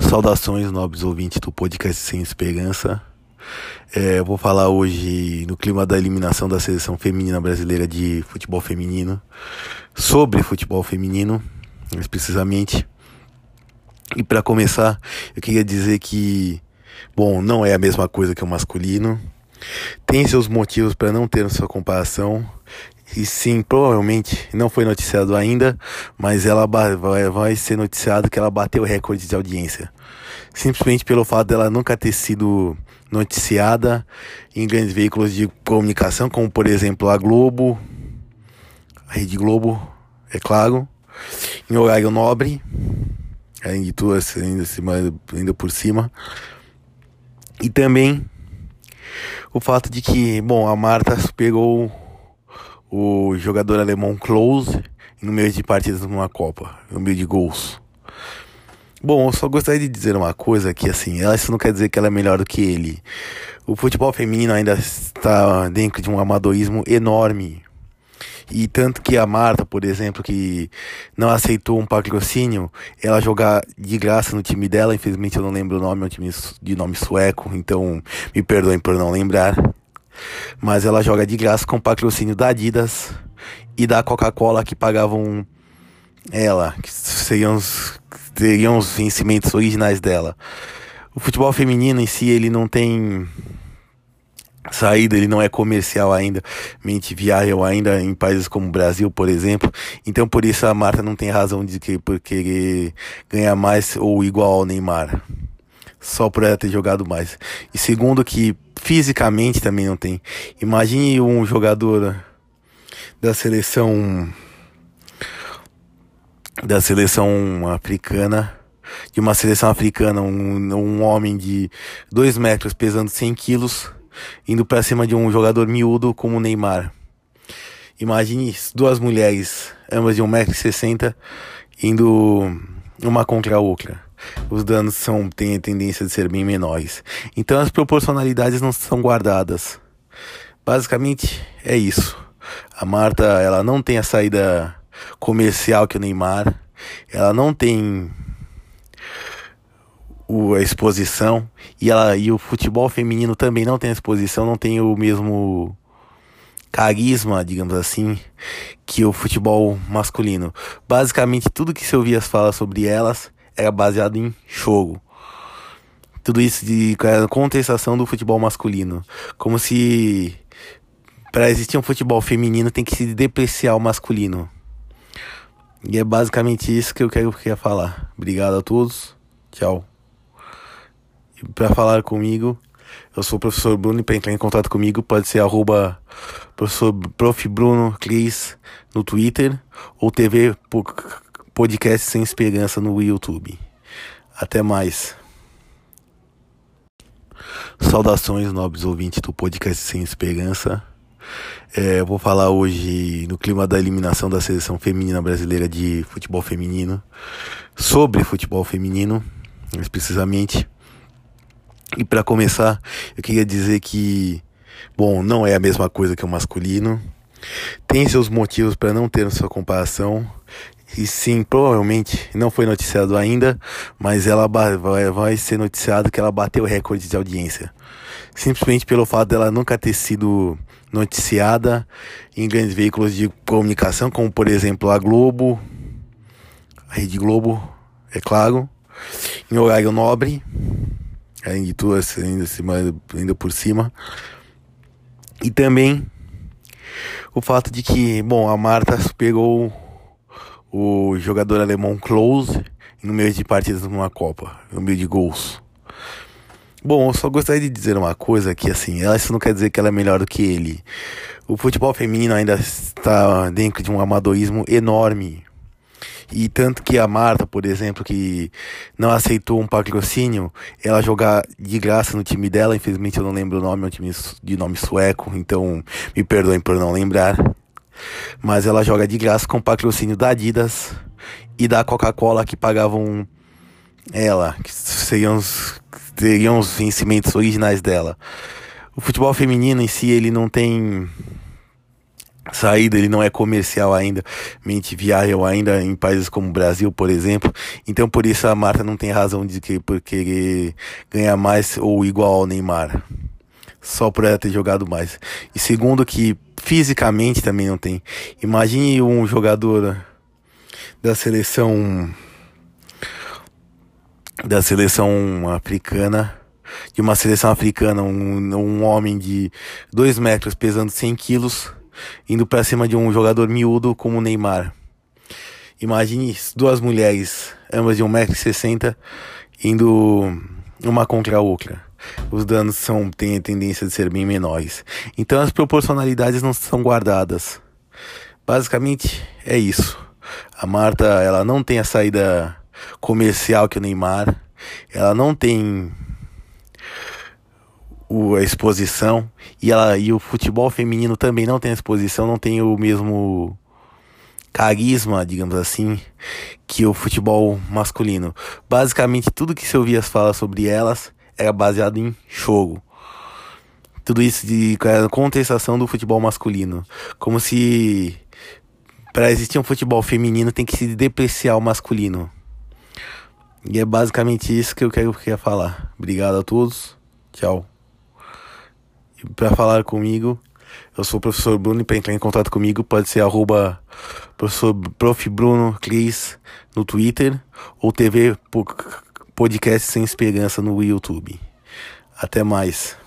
Saudações, nobres ouvintes do podcast Sem Esperança. É, vou falar hoje no clima da eliminação da seleção feminina brasileira de futebol feminino, sobre futebol feminino, mais precisamente. E para começar, eu queria dizer que, bom, não é a mesma coisa que o masculino. Tem seus motivos para não ter sua comparação. E sim, provavelmente não foi noticiado ainda, mas ela vai, ser noticiado que ela bateu recorde de audiência. Simplesmente pelo fato dela nunca ter sido noticiada em grandes veículos de comunicação, como por exemplo a Globo, a Rede Globo, é claro, em horário nobre, além de tudo, ainda, ainda por cima. E também o fato de que, bom, a Marta pegou o jogador alemão Klose no meio de partidas numa Copa, no meio de gols. Bom, eu só gostaria de dizer uma coisa que assim, ela isso não quer dizer que ela é melhor do que ele. O futebol feminino ainda está dentro de um amadorismo enorme. E tanto que a Marta, por exemplo, que não aceitou um patrocínio, ela jogar de graça no time dela, infelizmente eu não lembro o nome, é um time de nome sueco, então me perdoem por não lembrar. Mas ela joga de graça com patrocínio da Adidas e da Coca-Cola que pagavam ela, que seriam os, seriam os vencimentos originais dela. O futebol feminino em si, ele não tem saída, ele não é comercial ainda, mente viável ainda em países como o Brasil, por exemplo. Então por isso a Marta não tem razão de que por querer ganhar mais ou igual ao Neymar. Só por ela ter jogado mais. E segundo que fisicamente também não tem. Imagine um jogador da seleção da seleção africana, de uma seleção africana, um, um homem de 2 metros pesando 100 quilos, indo para cima de um jogador miúdo como o Neymar. Imagine duas mulheres, ambas de 1,60m, indo uma contra a outra os danos são, têm a tendência de ser bem menores. Então as proporcionalidades não são guardadas. Basicamente é isso. A Marta, ela não tem a saída comercial que o Neymar, ela não tem o, a exposição e ela e o futebol feminino também não tem a exposição, não tem o mesmo carisma, digamos assim, que o futebol masculino. Basicamente tudo que se ouvia falar sobre elas era baseado em jogo. Tudo isso de contestação do futebol masculino. Como se para existir um futebol feminino tem que se depreciar o masculino. E é basicamente isso que eu quero, falar. Obrigado a todos. Tchau. Para falar comigo, eu sou o professor Bruno e para entrar em contato comigo pode ser arroba professor prof. Bruno Cris no Twitter ou TV podcast Sem Esperança no YouTube. Até mais. Saudações, nobres ouvintes do podcast Sem Esperança. É, vou falar hoje no clima da eliminação da seleção feminina brasileira de futebol feminino, sobre futebol feminino, mais precisamente. E para começar, eu queria dizer que, bom, não é a mesma coisa que o masculino. Tem seus motivos para não ter sua comparação. E sim, provavelmente não foi noticiado ainda, mas ela vai, ser noticiado que ela bateu recorde de audiência. Simplesmente pelo fato dela nunca ter sido noticiada em grandes veículos de comunicação, como por exemplo a Globo, a Rede Globo, é claro, em horário nobre, além de tudo, ainda, ainda por cima. E também o fato de que, bom, a Marta pegou o jogador alemão Klose no meio de partidas numa Copa, no meio de gols. Bom, eu só gostaria de dizer uma coisa que assim, isso não quer dizer que ela é melhor do que ele. O futebol feminino ainda está dentro de um amadorismo enorme. E tanto que a Marta, por exemplo, que não aceitou um patrocínio, ela jogar de graça no time dela, infelizmente eu não lembro o nome, é um time de nome sueco, então me perdoem por não lembrar. Mas ela joga de graça com patrocínio da Adidas e da Coca-Cola que pagavam ela, que seriam os, seriam os vencimentos originais dela. O futebol feminino em si, ele não tem saída, ele não é comercial ainda, mente viável ainda em países como o Brasil, por exemplo. Então por isso a Marta não tem razão de que por querer ganhar mais ou igual ao Neymar. Só por ela ter jogado mais. E segundo que fisicamente também não tem. Imagine um jogador da seleção da seleção africana de uma seleção africana, um, um homem de 2 metros pesando 100 quilos indo para cima de um jogador miúdo como o Neymar. Imagine duas mulheres, ambas de 1,60m, indo uma contra a outra. Os danos são, têm a tendência de ser bem menores. Então as proporcionalidades não são guardadas. Basicamente é isso. A Marta, ela não tem a saída comercial que o Neymar. Ela não tem o, a exposição e, ela, e o futebol feminino também não tem a exposição, não tem o mesmo carisma, digamos assim, que o futebol masculino. Basicamente, tudo que se ouvia falar sobre elas era baseado em jogo. Tudo isso de contestação do futebol masculino. Como se para existir um futebol feminino tem que se depreciar o masculino. E é basicamente isso que eu quero, quero falar. Obrigado a todos. Tchau para falar comigo, eu sou o professor Bruno e para entrar em contato comigo pode ser arroba professor prof. Bruno Cris no Twitter ou TV Podcast Sem Esperança no YouTube. Até mais.